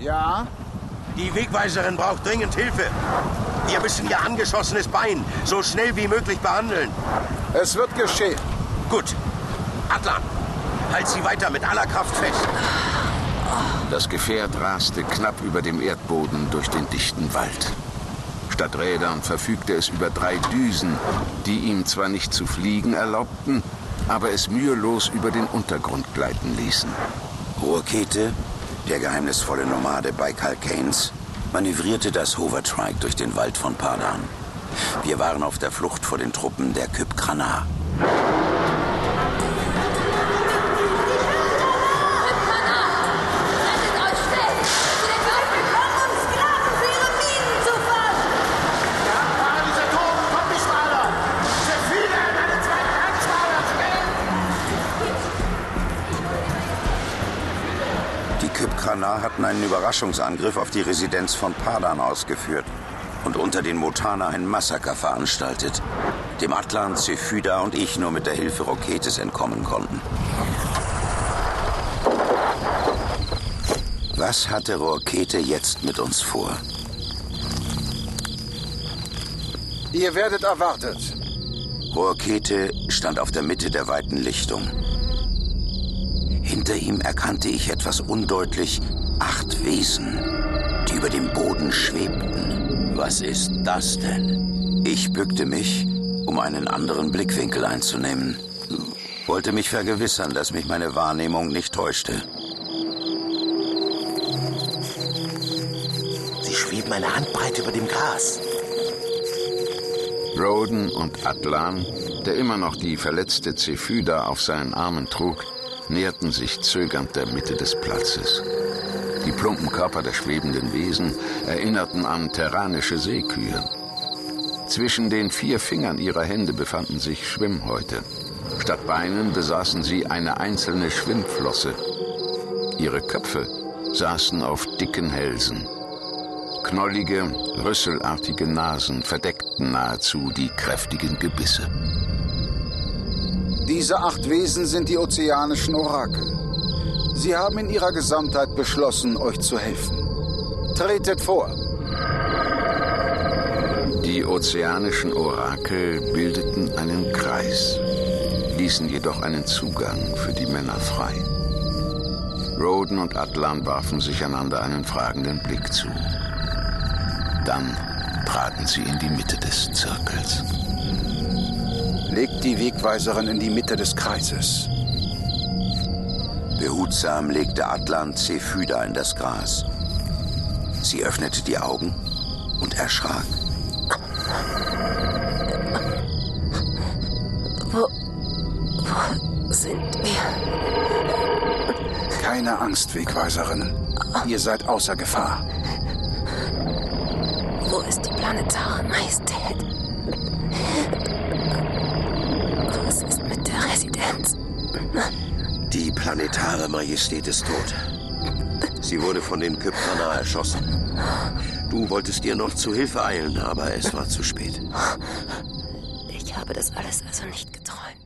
Ja? Die Wegweiserin braucht dringend Hilfe. Wir müssen ihr angeschossenes Bein so schnell wie möglich behandeln. Es wird geschehen. Gut. Atlan, halt sie weiter mit aller Kraft fest. Das Gefährt raste knapp über dem Erdboden durch den dichten Wald. Statt Rädern verfügte es über drei Düsen, die ihm zwar nicht zu fliegen erlaubten, aber es mühelos über den Untergrund gleiten ließen. Ruhrkete, der geheimnisvolle Nomade Baikal Keynes, manövrierte das Hovertrike durch den Wald von Padan. Wir waren auf der Flucht vor den Truppen der Kyp Krana hatten einen Überraschungsangriff auf die Residenz von Padan ausgeführt und unter den Motana ein Massaker veranstaltet, dem Atlan, Zephyda und ich nur mit der Hilfe Roketes entkommen konnten. Was hatte Rokete jetzt mit uns vor? Ihr werdet erwartet. Rohrkete stand auf der Mitte der weiten Lichtung. Hinter ihm erkannte ich etwas undeutlich acht Wesen, die über dem Boden schwebten. Was ist das denn? Ich bückte mich, um einen anderen Blickwinkel einzunehmen. Wollte mich vergewissern, dass mich meine Wahrnehmung nicht täuschte. Sie schweben eine Handbreite über dem Gras. Roden und Atlan, der immer noch die verletzte Zephyda auf seinen Armen trug, näherten sich zögernd der Mitte des Platzes. Die plumpen Körper der schwebenden Wesen erinnerten an terranische Seekühe. Zwischen den vier Fingern ihrer Hände befanden sich Schwimmhäute. Statt Beinen besaßen sie eine einzelne Schwimmflosse. Ihre Köpfe saßen auf dicken Hälsen. Knollige, rüsselartige Nasen verdeckten nahezu die kräftigen Gebisse. Diese acht Wesen sind die ozeanischen Orakel. Sie haben in ihrer Gesamtheit beschlossen, euch zu helfen. Tretet vor. Die ozeanischen Orakel bildeten einen Kreis, ließen jedoch einen Zugang für die Männer frei. Roden und Atlan warfen sich einander einen fragenden Blick zu. Dann traten sie in die Mitte des Zirkels. Legt die Wegweiserin in die Mitte des Kreises. Behutsam legte Atlan Zephyda in das Gras. Sie öffnete die Augen und erschrak. Wo, wo sind wir? Keine Angst, Wegweiserin. Ihr seid außer Gefahr. Wo ist die planetare Majestät? Was ist mit der Residenz? Die planetare Majestät ist tot. Sie wurde von den Kyptana erschossen. Du wolltest ihr noch zu Hilfe eilen, aber es war zu spät. Ich habe das alles also nicht geträumt.